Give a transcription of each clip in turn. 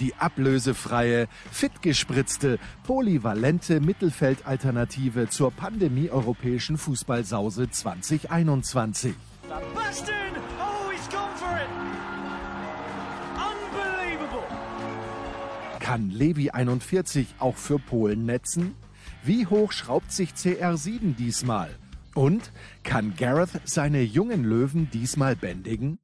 Die ablösefreie, fitgespritzte, polyvalente Mittelfeldalternative zur Pandemie-europäischen Fußballsause 2021. Sebastian! Oh, he's gone for it! Unbelievable! Kann Levi 41 auch für Polen netzen? Wie hoch schraubt sich CR7 diesmal? Und kann Gareth seine jungen Löwen diesmal bändigen?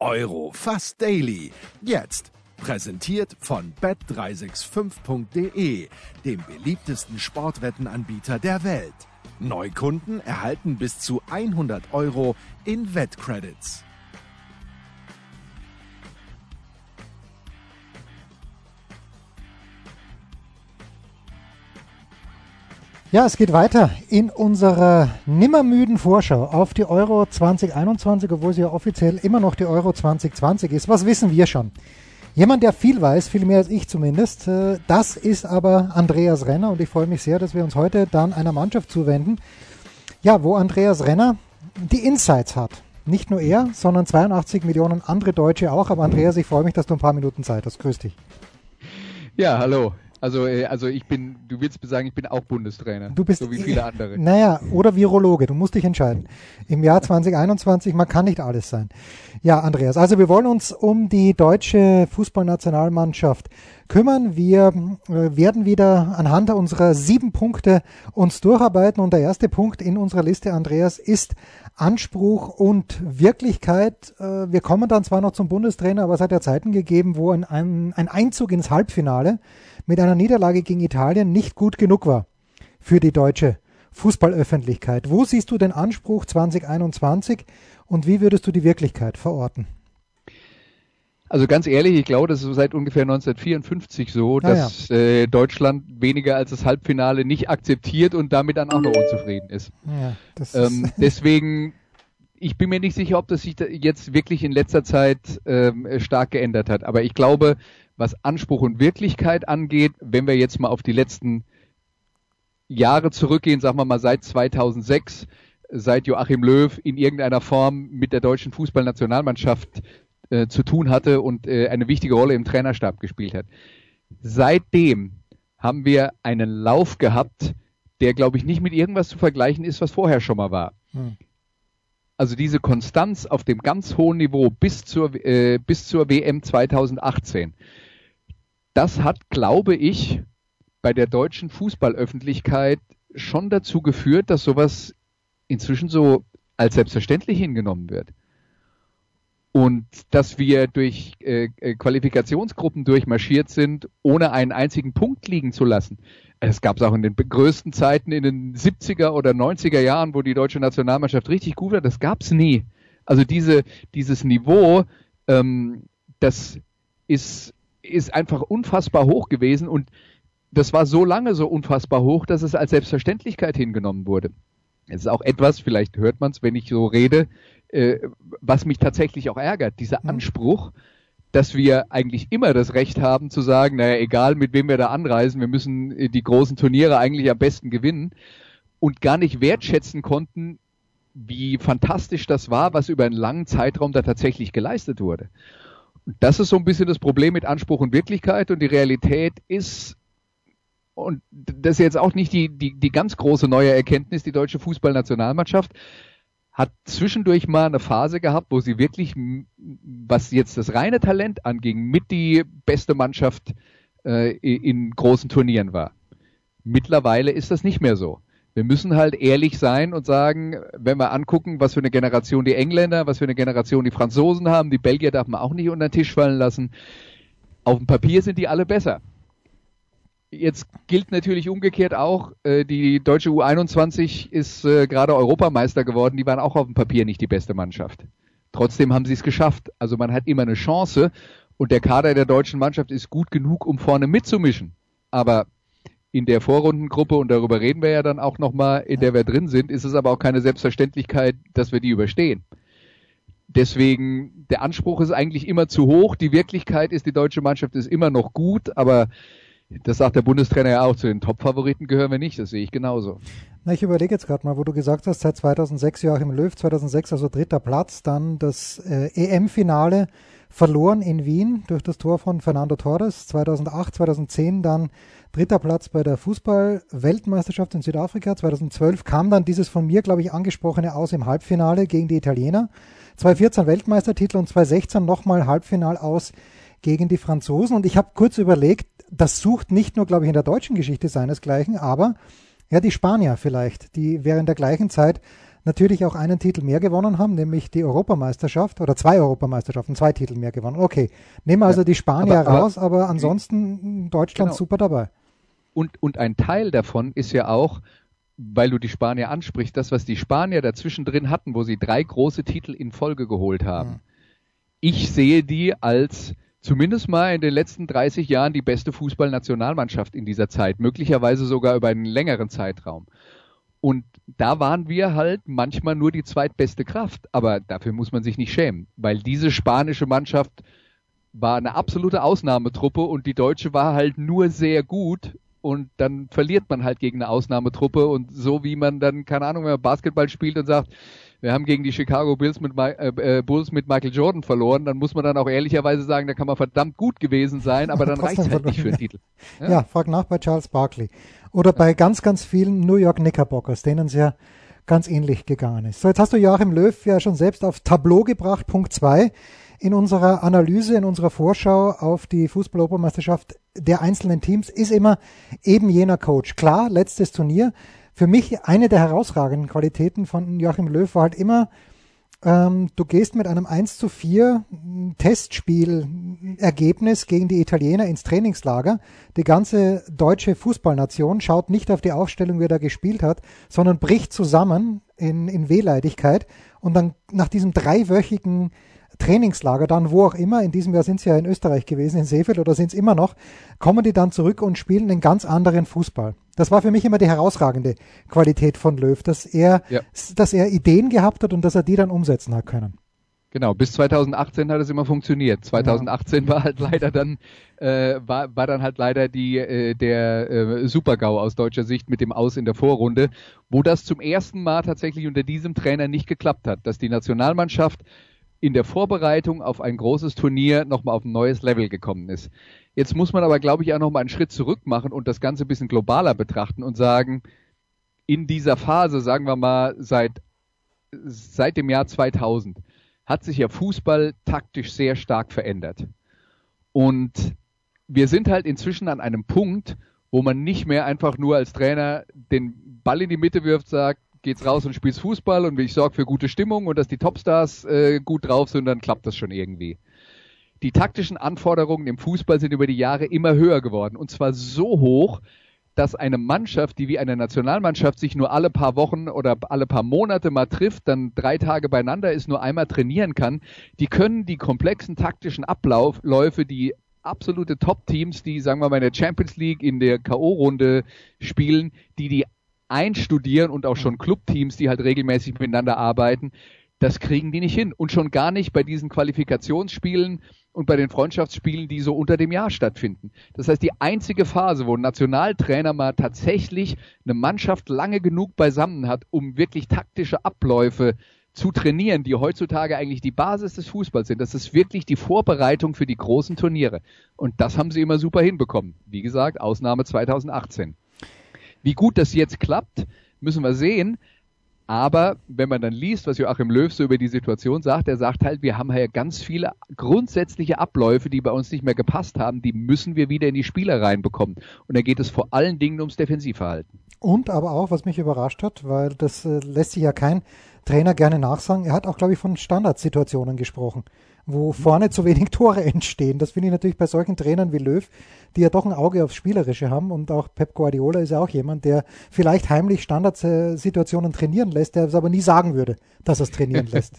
Euro fast daily. Jetzt präsentiert von bet365.de, dem beliebtesten Sportwettenanbieter der Welt. Neukunden erhalten bis zu 100 Euro in Wettcredits. Ja, es geht weiter in unserer nimmermüden Vorschau auf die Euro 2021, obwohl sie ja offiziell immer noch die Euro 2020 ist. Was wissen wir schon? Jemand, der viel weiß, viel mehr als ich zumindest, äh, das ist aber Andreas Renner und ich freue mich sehr, dass wir uns heute dann einer Mannschaft zuwenden, ja, wo Andreas Renner die Insights hat. Nicht nur er, sondern 82 Millionen andere Deutsche auch. Aber Andreas, ich freue mich, dass du ein paar Minuten Zeit hast. Grüß dich. Ja, hallo. Also, äh, also ich bin, du willst sagen, ich bin auch Bundestrainer. Du bist so wie viele andere. Naja, oder Virologe, du musst dich entscheiden. Im Jahr 2021, man kann nicht alles sein. Ja, Andreas, also wir wollen uns um die deutsche Fußballnationalmannschaft kümmern. Wir äh, werden wieder anhand unserer sieben Punkte uns durcharbeiten und der erste Punkt in unserer Liste, Andreas, ist Anspruch und Wirklichkeit. Äh, wir kommen dann zwar noch zum Bundestrainer, aber es hat ja Zeiten gegeben, wo ein, ein, ein Einzug ins Halbfinale mit einer Niederlage gegen Italien nicht gut genug war für die deutsche Fußballöffentlichkeit. Wo siehst du den Anspruch 2021 und wie würdest du die Wirklichkeit verorten? Also ganz ehrlich, ich glaube, das ist seit ungefähr 1954 so, Ah, dass äh, Deutschland weniger als das Halbfinale nicht akzeptiert und damit dann auch noch unzufrieden ist. Ja, das Ähm, ist, deswegen, ich bin mir nicht sicher, ob das sich jetzt wirklich in letzter Zeit ähm, stark geändert hat. Aber ich glaube, was Anspruch und Wirklichkeit angeht, wenn wir jetzt mal auf die letzten Jahre zurückgehen, sagen wir mal seit 2006, seit Joachim Löw in irgendeiner Form mit der deutschen Fußballnationalmannschaft äh, zu tun hatte und äh, eine wichtige Rolle im Trainerstab gespielt hat. Seitdem haben wir einen Lauf gehabt, der, glaube ich, nicht mit irgendwas zu vergleichen ist, was vorher schon mal war. Hm. Also diese Konstanz auf dem ganz hohen Niveau bis zur, äh, bis zur WM 2018, das hat, glaube ich, bei der deutschen Fußballöffentlichkeit schon dazu geführt, dass sowas inzwischen so als selbstverständlich hingenommen wird. Und dass wir durch äh, äh, Qualifikationsgruppen durchmarschiert sind, ohne einen einzigen Punkt liegen zu lassen. Es gab es auch in den größten Zeiten in den 70er oder 90er Jahren, wo die deutsche Nationalmannschaft richtig gut war. Das gab es nie. Also diese, dieses Niveau, ähm, das ist, ist einfach unfassbar hoch gewesen und das war so lange so unfassbar hoch, dass es als Selbstverständlichkeit hingenommen wurde. Es ist auch etwas, vielleicht hört man es, wenn ich so rede, äh, was mich tatsächlich auch ärgert. Dieser Anspruch, dass wir eigentlich immer das Recht haben zu sagen, naja, egal mit wem wir da anreisen, wir müssen äh, die großen Turniere eigentlich am besten gewinnen und gar nicht wertschätzen konnten, wie fantastisch das war, was über einen langen Zeitraum da tatsächlich geleistet wurde. Und das ist so ein bisschen das Problem mit Anspruch und Wirklichkeit und die Realität ist und das ist jetzt auch nicht die, die, die ganz große neue Erkenntnis, die deutsche Fußballnationalmannschaft hat zwischendurch mal eine Phase gehabt, wo sie wirklich, was jetzt das reine Talent anging, mit die beste Mannschaft äh, in großen Turnieren war. Mittlerweile ist das nicht mehr so. Wir müssen halt ehrlich sein und sagen, wenn wir angucken, was für eine Generation die Engländer, was für eine Generation die Franzosen haben, die Belgier darf man auch nicht unter den Tisch fallen lassen. Auf dem Papier sind die alle besser. Jetzt gilt natürlich umgekehrt auch, äh, die deutsche U21 ist äh, gerade Europameister geworden, die waren auch auf dem Papier nicht die beste Mannschaft. Trotzdem haben sie es geschafft. Also man hat immer eine Chance und der Kader der deutschen Mannschaft ist gut genug, um vorne mitzumischen. aber in der Vorrundengruppe, und darüber reden wir ja dann auch nochmal, in der wir drin sind, ist es aber auch keine Selbstverständlichkeit, dass wir die überstehen. Deswegen, der Anspruch ist eigentlich immer zu hoch. Die Wirklichkeit ist, die deutsche Mannschaft ist immer noch gut, aber das sagt der Bundestrainer ja auch, zu den Top-Favoriten gehören wir nicht, das sehe ich genauso. Na, ich überlege jetzt gerade mal, wo du gesagt hast, seit 2006 Joachim Löw, 2006 also dritter Platz, dann das äh, EM-Finale verloren in Wien durch das Tor von Fernando Torres, 2008, 2010 dann dritter Platz bei der Fußball-Weltmeisterschaft in Südafrika, 2012 kam dann dieses von mir, glaube ich, angesprochene aus im Halbfinale gegen die Italiener, 2014 Weltmeistertitel und 2016 nochmal Halbfinal aus gegen die Franzosen und ich habe kurz überlegt, das sucht nicht nur, glaube ich, in der deutschen Geschichte seinesgleichen, aber ja, die Spanier vielleicht, die während der gleichen Zeit natürlich auch einen Titel mehr gewonnen haben, nämlich die Europameisterschaft oder zwei Europameisterschaften, zwei Titel mehr gewonnen. Okay, nehmen wir also ja, die Spanier aber, raus, aber ansonsten Deutschland genau. super dabei. Und, und ein Teil davon ist ja auch, weil du die Spanier ansprichst, das, was die Spanier dazwischen drin hatten, wo sie drei große Titel in Folge geholt haben. Ja. Ich sehe die als zumindest mal in den letzten 30 Jahren die beste Fußballnationalmannschaft in dieser Zeit, möglicherweise sogar über einen längeren Zeitraum. Und da waren wir halt manchmal nur die zweitbeste Kraft, aber dafür muss man sich nicht schämen, weil diese spanische Mannschaft war eine absolute Ausnahmetruppe und die deutsche war halt nur sehr gut und dann verliert man halt gegen eine Ausnahmetruppe und so wie man dann, keine Ahnung, wenn man Basketball spielt und sagt, wir haben gegen die Chicago Bulls mit, äh, äh, Bulls mit Michael Jordan verloren, dann muss man dann auch ehrlicherweise sagen, da kann man verdammt gut gewesen sein, aber dann reicht es halt nicht für den Titel. Ja? ja, frag nach bei Charles Barkley. Oder bei ganz, ganz vielen New York Knickerbockers, denen es ja ganz ähnlich gegangen ist. So, jetzt hast du Joachim Löw ja schon selbst auf Tableau gebracht, Punkt zwei in unserer Analyse, in unserer Vorschau auf die Fußball-Europameisterschaft der einzelnen Teams ist immer eben jener Coach. Klar, letztes Turnier, für mich eine der herausragenden Qualitäten von Joachim Löw war halt immer, ähm, du gehst mit einem 1 zu 4 Testspielergebnis gegen die Italiener ins Trainingslager. Die ganze deutsche Fußballnation schaut nicht auf die Aufstellung, wie er da gespielt hat, sondern bricht zusammen in, in Wehleidigkeit. Und dann nach diesem dreiwöchigen Trainingslager dann, wo auch immer, in diesem Jahr sind sie ja in Österreich gewesen, in Seefeld oder sind es immer noch, kommen die dann zurück und spielen einen ganz anderen Fußball. Das war für mich immer die herausragende Qualität von Löw, dass er, ja. dass er Ideen gehabt hat und dass er die dann umsetzen hat können. Genau, bis 2018 hat es immer funktioniert. 2018 ja. war halt leider dann äh, war, war dann halt leider die äh, der äh, Supergau aus deutscher Sicht mit dem Aus in der Vorrunde, wo das zum ersten Mal tatsächlich unter diesem Trainer nicht geklappt hat, dass die Nationalmannschaft in der Vorbereitung auf ein großes Turnier nochmal auf ein neues Level gekommen ist. Jetzt muss man aber, glaube ich, auch nochmal einen Schritt zurück machen und das Ganze ein bisschen globaler betrachten und sagen, in dieser Phase, sagen wir mal, seit, seit dem Jahr 2000, hat sich ja Fußball taktisch sehr stark verändert. Und wir sind halt inzwischen an einem Punkt, wo man nicht mehr einfach nur als Trainer den Ball in die Mitte wirft, sagt, geht's raus und spielst Fußball und ich sorge für gute Stimmung und dass die Topstars äh, gut drauf sind, dann klappt das schon irgendwie. Die taktischen Anforderungen im Fußball sind über die Jahre immer höher geworden und zwar so hoch, dass eine Mannschaft, die wie eine Nationalmannschaft sich nur alle paar Wochen oder alle paar Monate mal trifft, dann drei Tage beieinander ist, nur einmal trainieren kann, die können die komplexen taktischen Abläufe, die absolute Top-Teams, die, sagen wir mal, in der Champions League in der K.O.-Runde spielen, die die einstudieren und auch schon Clubteams, die halt regelmäßig miteinander arbeiten, das kriegen die nicht hin. Und schon gar nicht bei diesen Qualifikationsspielen und bei den Freundschaftsspielen, die so unter dem Jahr stattfinden. Das heißt, die einzige Phase, wo ein Nationaltrainer mal tatsächlich eine Mannschaft lange genug beisammen hat, um wirklich taktische Abläufe zu trainieren, die heutzutage eigentlich die Basis des Fußballs sind. Das ist wirklich die Vorbereitung für die großen Turniere. Und das haben sie immer super hinbekommen. Wie gesagt, Ausnahme 2018. Wie gut das jetzt klappt, müssen wir sehen. Aber wenn man dann liest, was Joachim Löw so über die Situation sagt, er sagt halt, wir haben hier ganz viele grundsätzliche Abläufe, die bei uns nicht mehr gepasst haben, die müssen wir wieder in die Spieler reinbekommen. Und da geht es vor allen Dingen ums Defensivverhalten. Und aber auch, was mich überrascht hat, weil das äh, lässt sich ja kein Trainer gerne nachsagen, er hat auch, glaube ich, von Standardsituationen gesprochen wo vorne zu wenig Tore entstehen. Das finde ich natürlich bei solchen Trainern wie Löw, die ja doch ein Auge aufs Spielerische haben und auch Pep Guardiola ist ja auch jemand, der vielleicht heimlich Standardsituationen trainieren lässt, der es aber nie sagen würde, dass er es trainieren lässt.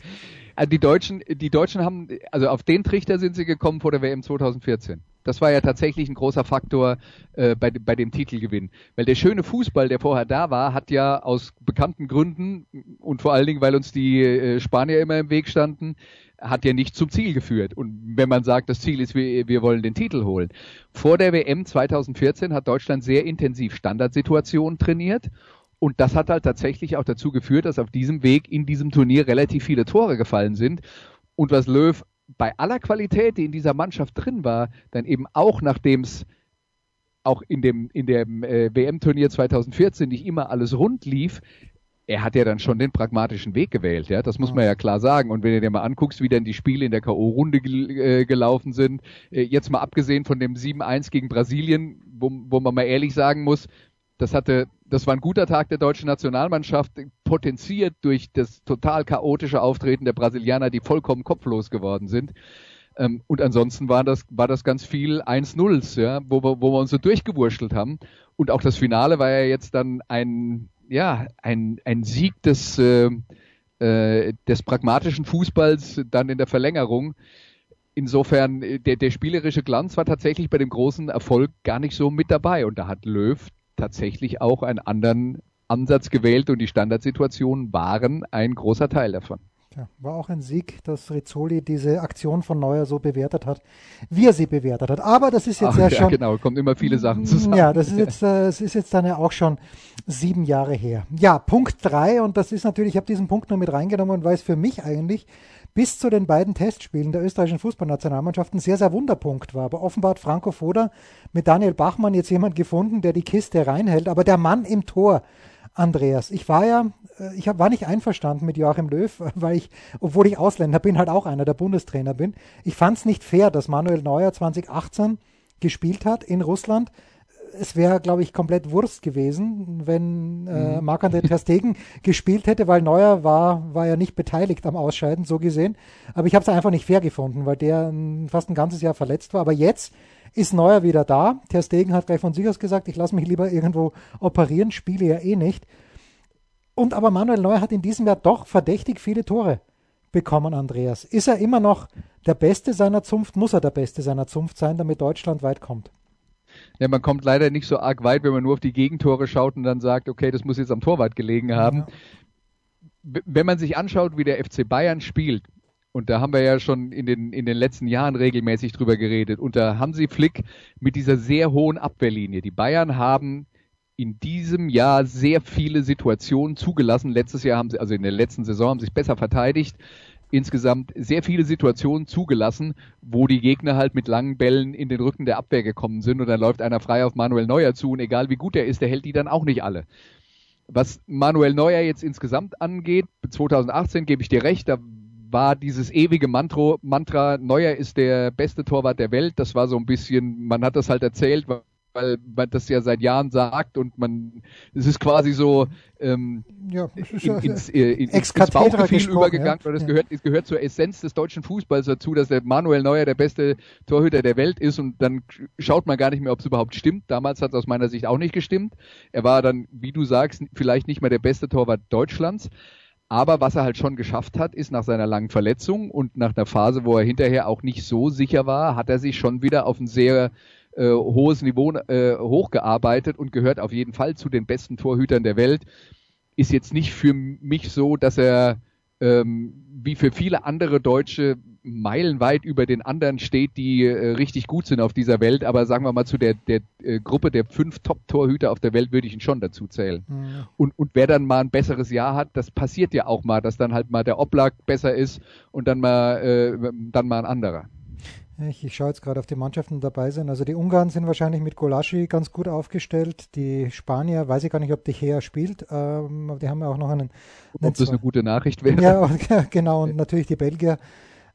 Also die Deutschen, die Deutschen haben, also auf den Trichter sind sie gekommen vor der WM 2014. Das war ja tatsächlich ein großer Faktor äh, bei, bei dem Titelgewinn. Weil der schöne Fußball, der vorher da war, hat ja aus bekannten Gründen und vor allen Dingen, weil uns die äh, Spanier immer im Weg standen, hat ja nicht zum Ziel geführt. Und wenn man sagt, das Ziel ist, wir, wir wollen den Titel holen. Vor der WM 2014 hat Deutschland sehr intensiv Standardsituationen trainiert. Und das hat halt tatsächlich auch dazu geführt, dass auf diesem Weg in diesem Turnier relativ viele Tore gefallen sind. Und was Löw bei aller Qualität, die in dieser Mannschaft drin war, dann eben auch nachdem es auch in dem, in dem äh, WM-Turnier 2014 nicht immer alles rund lief, er hat ja dann schon den pragmatischen Weg gewählt, ja, das muss man ja klar sagen. Und wenn du dir mal anguckst, wie dann die Spiele in der K.O.-Runde gel äh, gelaufen sind, äh, jetzt mal abgesehen von dem 7-1 gegen Brasilien, wo, wo man mal ehrlich sagen muss, das hatte, das war ein guter Tag der deutschen Nationalmannschaft, potenziert durch das total chaotische Auftreten der Brasilianer, die vollkommen kopflos geworden sind. Ähm, und ansonsten war das, war das ganz viel 1-0s, ja, wo wir, wo wir uns so durchgewurschtelt haben. Und auch das Finale war ja jetzt dann ein, ja, ein, ein Sieg des, äh, äh, des pragmatischen Fußballs dann in der Verlängerung. Insofern, äh, der, der spielerische Glanz war tatsächlich bei dem großen Erfolg gar nicht so mit dabei. Und da hat Löw tatsächlich auch einen anderen Ansatz gewählt und die Standardsituationen waren ein großer Teil davon. Ja, war auch ein Sieg, dass Rizzoli diese Aktion von Neuer so bewertet hat, wie er sie bewertet hat. Aber das ist jetzt Ach, ja, ja schon. Genau, kommt immer viele Sachen zusammen. Ja, das ist jetzt, äh, es ist jetzt dann ja auch schon sieben Jahre her. Ja, Punkt drei und das ist natürlich, ich habe diesen Punkt nur mit reingenommen, weil es für mich eigentlich bis zu den beiden Testspielen der österreichischen Fußballnationalmannschaft ein sehr, sehr Wunderpunkt war. Aber offenbar hat Franco Foda mit Daniel Bachmann jetzt jemand gefunden, der die Kiste reinhält. Aber der Mann im Tor, Andreas, ich war ja, äh, ich war nicht einverstanden mit Joachim Löw, weil ich, obwohl ich Ausländer bin, halt auch einer der Bundestrainer bin. Ich fand es nicht fair, dass Manuel Neuer 2018 gespielt hat in Russland es wäre, glaube ich, komplett Wurst gewesen, wenn äh, mhm. Marc-André Ter Stegen gespielt hätte, weil Neuer war, war ja nicht beteiligt am Ausscheiden, so gesehen. Aber ich habe es einfach nicht fair gefunden, weil der fast ein ganzes Jahr verletzt war. Aber jetzt ist Neuer wieder da. Ter Stegen hat gleich von sich aus gesagt, ich lasse mich lieber irgendwo operieren, spiele ja eh nicht. Und aber Manuel Neuer hat in diesem Jahr doch verdächtig viele Tore bekommen, Andreas. Ist er immer noch der Beste seiner Zunft? Muss er der Beste seiner Zunft sein, damit Deutschland weit kommt? Ja, man kommt leider nicht so arg weit, wenn man nur auf die Gegentore schaut und dann sagt, okay, das muss jetzt am Torwart gelegen haben. Ja. Wenn man sich anschaut, wie der FC Bayern spielt, und da haben wir ja schon in den, in den letzten Jahren regelmäßig drüber geredet, unter Hansi Flick mit dieser sehr hohen Abwehrlinie. Die Bayern haben in diesem Jahr sehr viele Situationen zugelassen. Letztes Jahr haben sie, also in der letzten Saison haben sie sich besser verteidigt insgesamt sehr viele Situationen zugelassen, wo die Gegner halt mit langen Bällen in den Rücken der Abwehr gekommen sind und dann läuft einer frei auf Manuel Neuer zu und egal wie gut er ist, der hält die dann auch nicht alle. Was Manuel Neuer jetzt insgesamt angeht, 2018 gebe ich dir recht, da war dieses ewige Mantro, Mantra, Neuer ist der beste Torwart der Welt. Das war so ein bisschen, man hat das halt erzählt, weil man das ja seit Jahren sagt und man, es ist quasi so ähm, ja, in, ins, äh, in, ins Bauchgefühl übergegangen, ja. weil das ja. gehört, es gehört zur Essenz des deutschen Fußballs dazu, dass der Manuel Neuer der beste Torhüter der Welt ist und dann schaut man gar nicht mehr, ob es überhaupt stimmt. Damals hat es aus meiner Sicht auch nicht gestimmt. Er war dann, wie du sagst, vielleicht nicht mehr der beste Torwart Deutschlands. Aber was er halt schon geschafft hat, ist nach seiner langen Verletzung und nach einer Phase, wo er hinterher auch nicht so sicher war, hat er sich schon wieder auf ein sehr äh, hohes Niveau äh, hochgearbeitet und gehört auf jeden Fall zu den besten Torhütern der Welt. Ist jetzt nicht für mich so, dass er ähm, wie für viele andere Deutsche meilenweit über den anderen steht, die äh, richtig gut sind auf dieser Welt. Aber sagen wir mal, zu der, der äh, Gruppe der fünf Top-Torhüter auf der Welt würde ich ihn schon dazu zählen. Mhm. Und, und wer dann mal ein besseres Jahr hat, das passiert ja auch mal, dass dann halt mal der Oblak besser ist und dann mal, äh, dann mal ein anderer. Ich, ich schaue jetzt gerade auf die Mannschaften die dabei sind. Also die Ungarn sind wahrscheinlich mit Golaschi ganz gut aufgestellt. Die Spanier, weiß ich gar nicht, ob die Hea spielt, ähm, aber die haben ja auch noch einen. einen ob das eine gute Nachricht wäre. Ja, genau. Und natürlich die Belgier,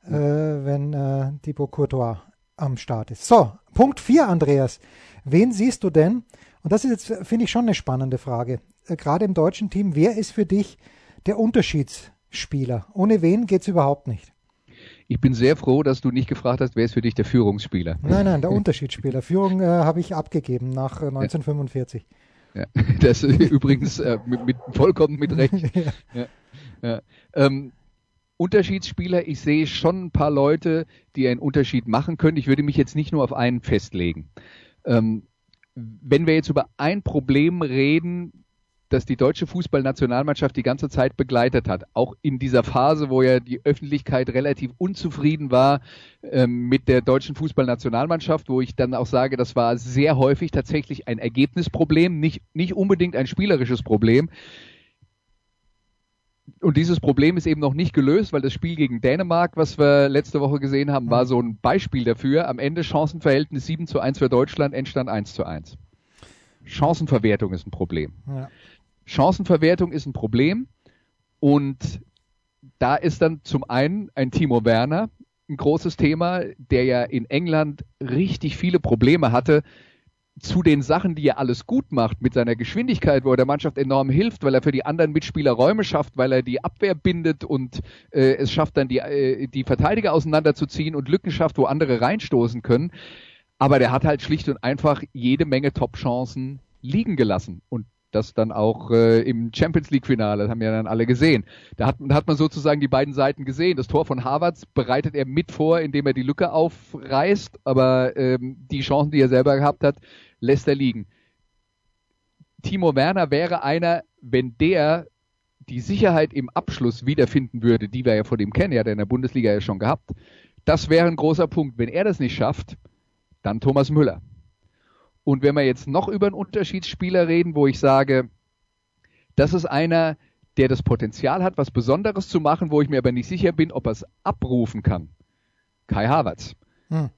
äh, wenn äh, Thibaut Courtois am Start ist. So, Punkt 4, Andreas. Wen siehst du denn? Und das ist jetzt, finde ich, schon eine spannende Frage. Äh, gerade im deutschen Team, wer ist für dich der Unterschiedsspieler? Ohne wen geht es überhaupt nicht? Ich bin sehr froh, dass du nicht gefragt hast, wer ist für dich der Führungsspieler. Nein, nein, der Unterschiedsspieler. Führung äh, habe ich abgegeben nach äh, 1945. Ja, das übrigens äh, mit, mit, vollkommen mit Recht. ja. Ja. Ähm, Unterschiedsspieler. Ich sehe schon ein paar Leute, die einen Unterschied machen können. Ich würde mich jetzt nicht nur auf einen festlegen. Ähm, wenn wir jetzt über ein Problem reden, das die deutsche Fußballnationalmannschaft die ganze Zeit begleitet hat. Auch in dieser Phase, wo ja die Öffentlichkeit relativ unzufrieden war ähm, mit der deutschen Fußballnationalmannschaft, wo ich dann auch sage, das war sehr häufig tatsächlich ein Ergebnisproblem, nicht, nicht unbedingt ein spielerisches Problem. Und dieses Problem ist eben noch nicht gelöst, weil das Spiel gegen Dänemark, was wir letzte Woche gesehen haben, war so ein Beispiel dafür. Am Ende Chancenverhältnis 7 zu 1 für Deutschland, Endstand 1 zu 1. Chancenverwertung ist ein Problem. Ja. Chancenverwertung ist ein Problem und da ist dann zum einen ein Timo Werner ein großes Thema, der ja in England richtig viele Probleme hatte, zu den Sachen, die er alles gut macht, mit seiner Geschwindigkeit, wo er der Mannschaft enorm hilft, weil er für die anderen Mitspieler Räume schafft, weil er die Abwehr bindet und äh, es schafft dann die, äh, die Verteidiger auseinanderzuziehen und Lücken schafft, wo andere reinstoßen können. Aber der hat halt schlicht und einfach jede Menge Top-Chancen liegen gelassen. Und das dann auch äh, im Champions League Finale, das haben ja dann alle gesehen. Da hat, hat man sozusagen die beiden Seiten gesehen. Das Tor von Harvards bereitet er mit vor, indem er die Lücke aufreißt, aber ähm, die Chancen, die er selber gehabt hat, lässt er liegen. Timo Werner wäre einer, wenn der die Sicherheit im Abschluss wiederfinden würde, die wir ja vor dem kennen, ja, der in der Bundesliga ja schon gehabt. Das wäre ein großer Punkt. Wenn er das nicht schafft, dann Thomas Müller. Und wenn wir jetzt noch über einen Unterschiedsspieler reden, wo ich sage, das ist einer, der das Potenzial hat, was Besonderes zu machen, wo ich mir aber nicht sicher bin, ob er es abrufen kann. Kai Havertz. Hm.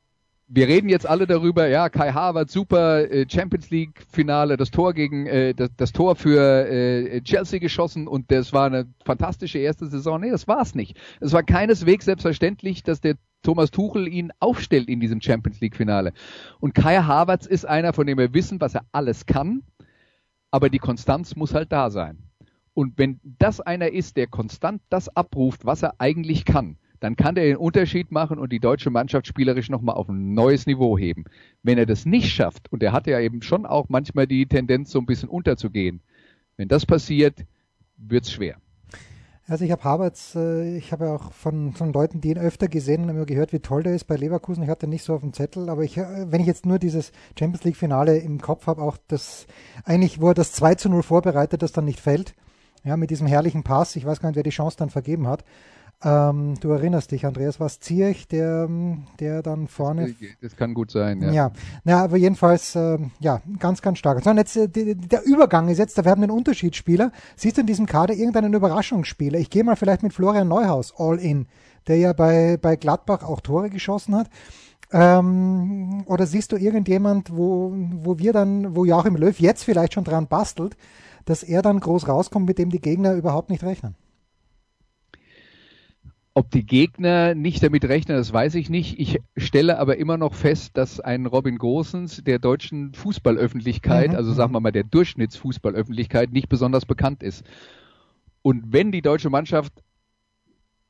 Wir reden jetzt alle darüber, ja, Kai Havertz, super äh, Champions League Finale, das Tor gegen äh, das, das, Tor für äh, Chelsea geschossen und das war eine fantastische erste Saison. Nee, das war es nicht. Es war keineswegs selbstverständlich, dass der Thomas Tuchel ihn aufstellt in diesem Champions League Finale. Und Kai Havertz ist einer, von dem wir wissen, was er alles kann, aber die Konstanz muss halt da sein. Und wenn das einer ist, der konstant das abruft, was er eigentlich kann, dann kann der den Unterschied machen und die deutsche Mannschaft spielerisch nochmal auf ein neues Niveau heben. Wenn er das nicht schafft, und er hat ja eben schon auch manchmal die Tendenz, so ein bisschen unterzugehen, wenn das passiert, wird's schwer. Also ich habe Havertz, äh, ich habe ja auch von, von Leuten, die ihn öfter gesehen und immer gehört, wie toll der ist bei Leverkusen. Ich hatte nicht so auf dem Zettel, aber ich, äh, wenn ich jetzt nur dieses Champions League Finale im Kopf habe, auch das eigentlich, wo er das 2 zu 0 vorbereitet, das dann nicht fällt, ja, mit diesem herrlichen Pass, ich weiß gar nicht, wer die Chance dann vergeben hat. Ähm, du erinnerst dich, Andreas, war es Zierich, der, der dann vorne. Das kann gut sein, ja. Ja, ja aber jedenfalls, äh, ja, ganz, ganz stark. So, und jetzt, äh, die, der Übergang ist jetzt, da wir haben einen Unterschiedsspieler. Siehst du in diesem Kader irgendeinen Überraschungsspieler? Ich gehe mal vielleicht mit Florian Neuhaus all in, der ja bei, bei Gladbach auch Tore geschossen hat. Ähm, oder siehst du irgendjemand, wo, wo wir dann, wo Joachim Löw jetzt vielleicht schon dran bastelt, dass er dann groß rauskommt, mit dem die Gegner überhaupt nicht rechnen? Ob die Gegner nicht damit rechnen, das weiß ich nicht. Ich stelle aber immer noch fest, dass ein Robin Gosens der deutschen Fußballöffentlichkeit, mhm. also sagen wir mal der Durchschnittsfußballöffentlichkeit, nicht besonders bekannt ist. Und wenn die deutsche Mannschaft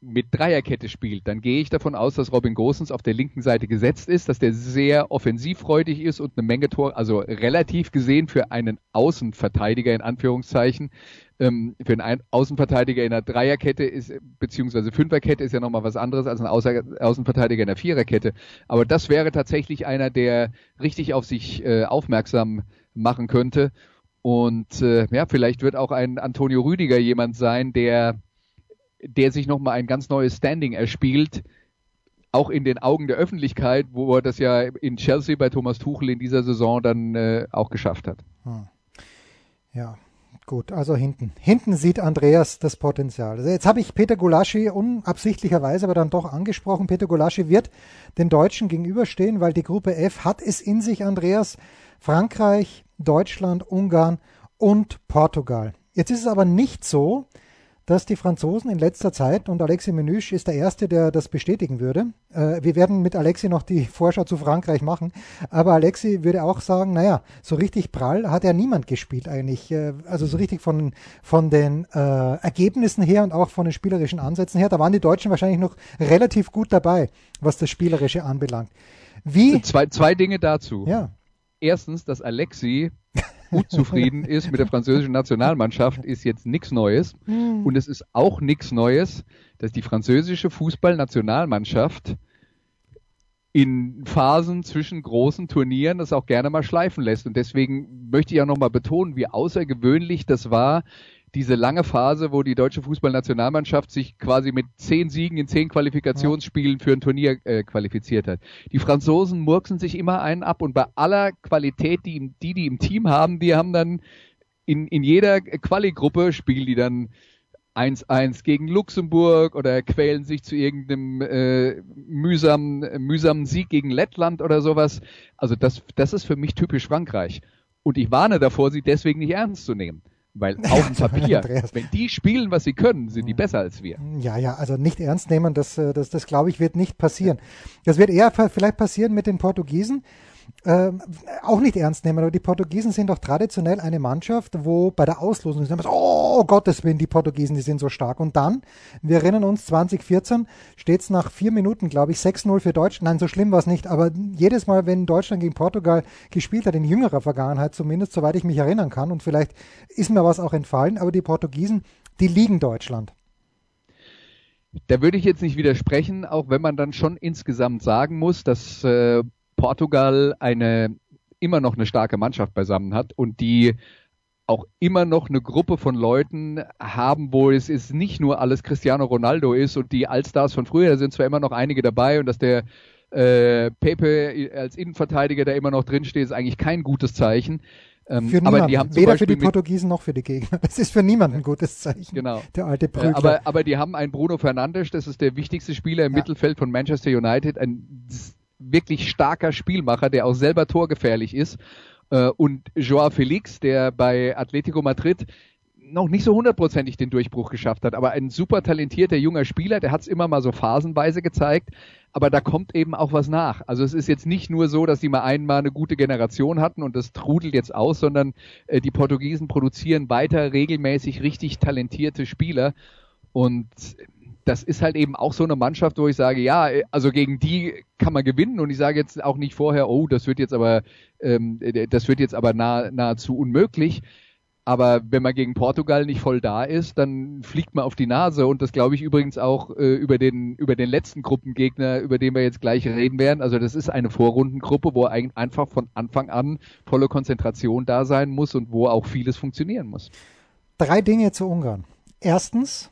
mit Dreierkette spielt, dann gehe ich davon aus, dass Robin Gosens auf der linken Seite gesetzt ist, dass der sehr offensivfreudig ist und eine Menge Tor, also relativ gesehen für einen Außenverteidiger in Anführungszeichen, ähm, für einen Außenverteidiger in einer Dreierkette ist, beziehungsweise Fünferkette ist ja nochmal was anderes als ein Außenverteidiger in einer Viererkette. Aber das wäre tatsächlich einer, der richtig auf sich äh, aufmerksam machen könnte. Und äh, ja, vielleicht wird auch ein Antonio Rüdiger jemand sein, der der sich nochmal ein ganz neues Standing erspielt, auch in den Augen der Öffentlichkeit, wo er das ja in Chelsea bei Thomas Tuchel in dieser Saison dann äh, auch geschafft hat. Hm. Ja, gut, also hinten. Hinten sieht Andreas das Potenzial. Also jetzt habe ich Peter Gulaschi unabsichtlicherweise aber dann doch angesprochen. Peter Gulaschi wird den Deutschen gegenüberstehen, weil die Gruppe F hat es in sich, Andreas. Frankreich, Deutschland, Ungarn und Portugal. Jetzt ist es aber nicht so, dass die Franzosen in letzter Zeit, und Alexis Menüsch ist der Erste, der das bestätigen würde, äh, wir werden mit Alexis noch die Vorschau zu Frankreich machen, aber Alexis würde auch sagen, naja, so richtig prall hat ja niemand gespielt eigentlich, äh, also so richtig von, von den äh, Ergebnissen her und auch von den spielerischen Ansätzen her, da waren die Deutschen wahrscheinlich noch relativ gut dabei, was das Spielerische anbelangt. Wie? Zwei, zwei Dinge dazu. Ja. Erstens, dass Alexi unzufrieden ist mit der französischen Nationalmannschaft, ist jetzt nichts Neues. Hm. Und es ist auch nichts Neues, dass die französische Fußballnationalmannschaft in Phasen zwischen großen Turnieren das auch gerne mal schleifen lässt. Und deswegen möchte ich auch nochmal betonen, wie außergewöhnlich das war, diese lange Phase, wo die deutsche Fußballnationalmannschaft sich quasi mit zehn Siegen in zehn Qualifikationsspielen für ein Turnier äh, qualifiziert hat. Die Franzosen murksen sich immer einen ab und bei aller Qualität, die, die die im Team haben, die haben dann in, in jeder Quali-Gruppe spielen die dann 1-1 gegen Luxemburg oder quälen sich zu irgendeinem äh, mühsamen, mühsamen Sieg gegen Lettland oder sowas. Also das, das ist für mich typisch Frankreich. Und ich warne davor, sie deswegen nicht ernst zu nehmen. Weil auf dem Papier, wenn die spielen, was sie können, sind die besser als wir. Ja, ja, also nicht ernst nehmen, das, äh, das, das glaube ich, wird nicht passieren. Das wird eher vielleicht passieren mit den Portugiesen. Ähm, auch nicht ernst nehmen, aber die Portugiesen sind doch traditionell eine Mannschaft, wo bei der Auslosung ist oh Gottes Willen, die Portugiesen, die sind so stark. Und dann, wir erinnern uns, 2014 steht es nach vier Minuten, glaube ich, 6-0 für Deutschland. Nein, so schlimm war es nicht, aber jedes Mal, wenn Deutschland gegen Portugal gespielt hat, in jüngerer Vergangenheit zumindest, soweit ich mich erinnern kann, und vielleicht ist mir was auch entfallen, aber die Portugiesen, die liegen Deutschland. Da würde ich jetzt nicht widersprechen, auch wenn man dann schon insgesamt sagen muss, dass äh, Portugal eine immer noch eine starke Mannschaft beisammen hat und die auch immer noch eine Gruppe von Leuten haben, wo es ist nicht nur alles Cristiano Ronaldo ist und die Allstars von früher, da sind zwar immer noch einige dabei und dass der äh, Pepe als Innenverteidiger da immer noch drinsteht, ist eigentlich kein gutes Zeichen. Ähm, Für aber niemanden. die Weder für Beispiel die mit, Portugiesen noch für die Gegner. Das ist für niemanden ein gutes Zeichen. Genau. Der alte Äh, Prügler. aber, aber die haben einen Bruno Fernandes, das ist der wichtigste Spieler im Ja. Mittelfeld von Manchester United, ein wirklich starker Spielmacher, der auch selber torgefährlich ist. Äh, Und Joao Felix, der bei Atletico Madrid noch nicht so hundertprozentig den Durchbruch geschafft hat, aber ein super talentierter junger Spieler, der hat es immer mal so phasenweise gezeigt, aber da kommt eben auch was nach. Also es ist jetzt nicht nur so, dass die mal einmal eine gute Generation hatten und das trudelt jetzt aus, sondern äh, die Portugiesen produzieren weiter regelmäßig richtig talentierte Spieler und das ist halt eben auch so eine Mannschaft, wo ich sage, ja, äh, also gegen die kann man gewinnen und ich sage jetzt auch nicht vorher, oh, das wird jetzt aber, ähm, äh, das wird jetzt aber nah, nahezu unmöglich. Aber wenn man gegen Portugal nicht voll da ist, dann fliegt man auf die Nase. Und das glaube ich übrigens auch äh, über, den, über den letzten Gruppengegner, über den wir jetzt gleich reden werden. Also das ist eine Vorrundengruppe, wo ein, einfach von Anfang an volle Konzentration da sein muss und wo auch vieles funktionieren muss. Drei Dinge zu Ungarn. Erstens,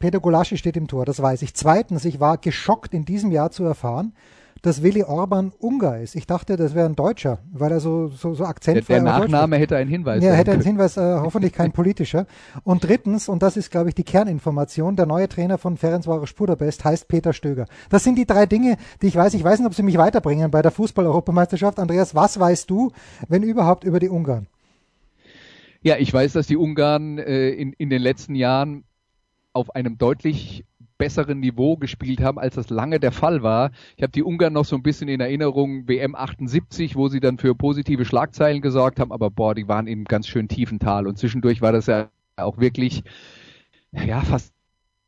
Peter Gulaschi steht im Tor, das weiß ich. Zweitens, ich war geschockt in diesem Jahr zu erfahren, dass Willi Orban Ungar ist. Ich dachte, das wäre ein Deutscher, weil er so, so, so Der, akzentfrei der Deutsch Nachname hätte einen Hinweis. Ja, hätte einen. Hinweis, äh, hoffentlich kein politischer. Und drittens, und das ist, glaube ich, die Kerninformation, der neue Trainer von Ferencvaros Budapest heißt Peter Stöger. Das sind die drei Dinge, die ich weiß. Ich weiß nicht, ob sie mich weiterbringen bei der Fußball-Europameisterschaft. Andreas, was weißt du, wenn überhaupt, über die Ungarn? Ja, ich weiß, dass die Ungarn äh, in, in den letzten Jahren auf einem deutlich besseren Niveau gespielt haben, als das lange der Fall war. Ich habe die Ungarn noch so ein bisschen in Erinnerung, WM 78, wo sie dann für positive Schlagzeilen gesorgt haben, aber boah, die waren in einem ganz schön tiefen Tal und zwischendurch war das ja auch wirklich, ja, fast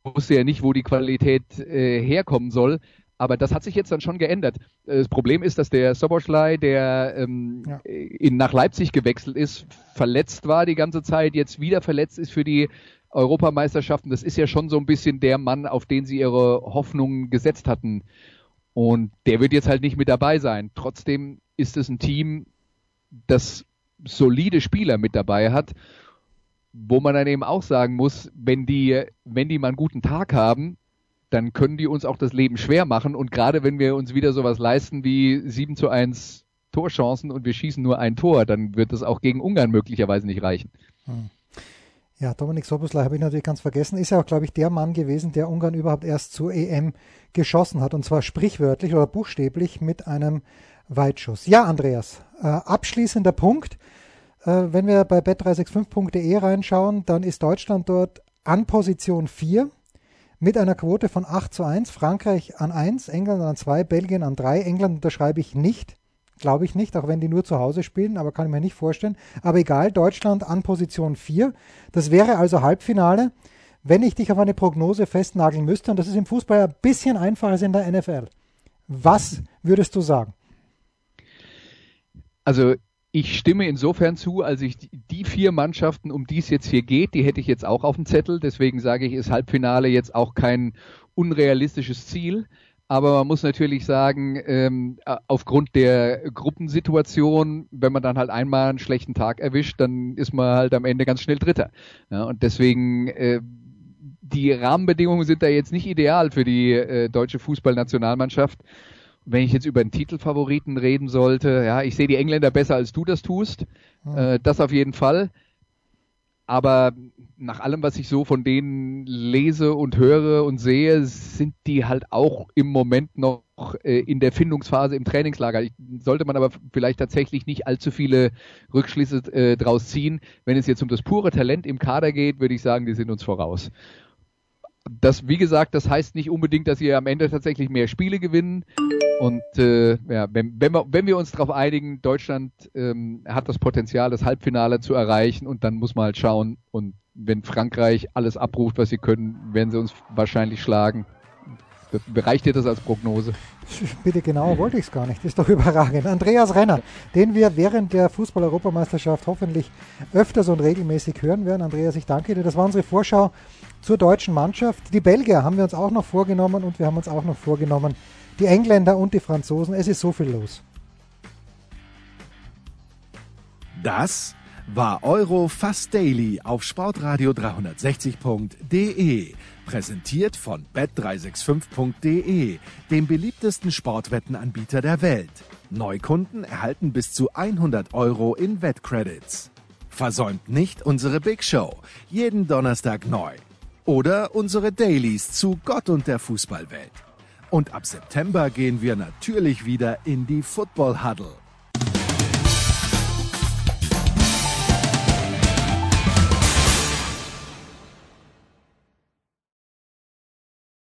wusste ja nicht, wo die Qualität äh, herkommen soll. Aber das hat sich jetzt dann schon geändert. Äh, Das Problem ist, dass der Soboschlei, der ähm, Ja. in, nach Leipzig gewechselt ist, verletzt war die ganze Zeit, jetzt wieder verletzt ist für die Europameisterschaften. Das ist ja schon so ein bisschen der Mann, auf den sie ihre Hoffnungen gesetzt hatten. Und der wird jetzt halt nicht mit dabei sein. Trotzdem ist es ein Team, das solide Spieler mit dabei hat, wo man dann eben auch sagen muss, wenn die, wenn die mal einen guten Tag haben, dann können die uns auch das Leben schwer machen. Und gerade wenn wir uns wieder sowas leisten wie 7 zu 1 Torchancen und wir schießen nur ein Tor, dann wird das auch gegen Ungarn möglicherweise nicht reichen. Ja, Dominik Soboslai habe ich natürlich ganz vergessen. Ist ja auch, glaube ich, der Mann gewesen, der Ungarn überhaupt erst zur EM geschossen hat. Und zwar sprichwörtlich oder buchstäblich mit einem Weitschuss. Ja, Andreas, äh, abschließender Punkt. Äh, wenn wir bei bet365.de reinschauen, dann ist Deutschland dort an Position 4 mit einer Quote von 8 zu 1. Frankreich an 1, England an 2, Belgien an 3. England unterschreibe ich nicht. Glaube ich nicht, auch wenn die nur zu Hause spielen, aber kann ich mir nicht vorstellen. Aber egal, Deutschland an Position 4. Das wäre also Halbfinale. Wenn ich dich auf eine Prognose festnageln müsste, und das ist im Fußball ein bisschen einfacher als in der NFL, was würdest du sagen? Also ich stimme insofern zu, als ich die vier Mannschaften, um die es jetzt hier geht, die hätte ich jetzt auch auf dem Zettel. Deswegen sage ich, ist Halbfinale jetzt auch kein unrealistisches Ziel. Aber man muss natürlich sagen, ähm, aufgrund der Gruppensituation, wenn man dann halt einmal einen schlechten Tag erwischt, dann ist man halt am Ende ganz schnell Dritter. Ja, und deswegen, äh, die Rahmenbedingungen sind da jetzt nicht ideal für die äh, deutsche Fußballnationalmannschaft. Wenn ich jetzt über einen Titelfavoriten reden sollte, ja, ich sehe die Engländer besser als du das tust. Hm. Äh, das auf jeden Fall. Aber nach allem, was ich so von denen lese und höre und sehe, sind die halt auch im Moment noch äh, in der Findungsphase im Trainingslager. Ich, sollte man aber vielleicht tatsächlich nicht allzu viele Rückschlüsse äh, draus ziehen. Wenn es jetzt um das pure Talent im Kader geht, würde ich sagen, die sind uns voraus. Das, wie gesagt, das heißt nicht unbedingt, dass sie am Ende tatsächlich mehr Spiele gewinnen. Und äh, ja, wenn, wenn, wir, wenn wir uns darauf einigen, Deutschland ähm, hat das Potenzial, das Halbfinale zu erreichen und dann muss man halt schauen und wenn Frankreich alles abruft, was sie können, werden sie uns wahrscheinlich schlagen. Reicht dir das als Prognose? Bitte genau, wollte ich es gar nicht. Das ist doch überragend. Andreas Renner, den wir während der Fußball-Europameisterschaft hoffentlich öfters und regelmäßig hören werden. Andreas, ich danke dir. Das war unsere Vorschau zur deutschen Mannschaft. Die Belgier haben wir uns auch noch vorgenommen und wir haben uns auch noch vorgenommen, die Engländer und die Franzosen. Es ist so viel los. Das war Euro Fast Daily auf Sportradio 360.de. Präsentiert von bet365.de, dem beliebtesten Sportwettenanbieter der Welt. Neukunden erhalten bis zu 100 Euro in Wettcredits. Versäumt nicht unsere Big Show, jeden Donnerstag neu. Oder unsere Dailies zu Gott und der Fußballwelt. Und ab September gehen wir natürlich wieder in die Football Huddle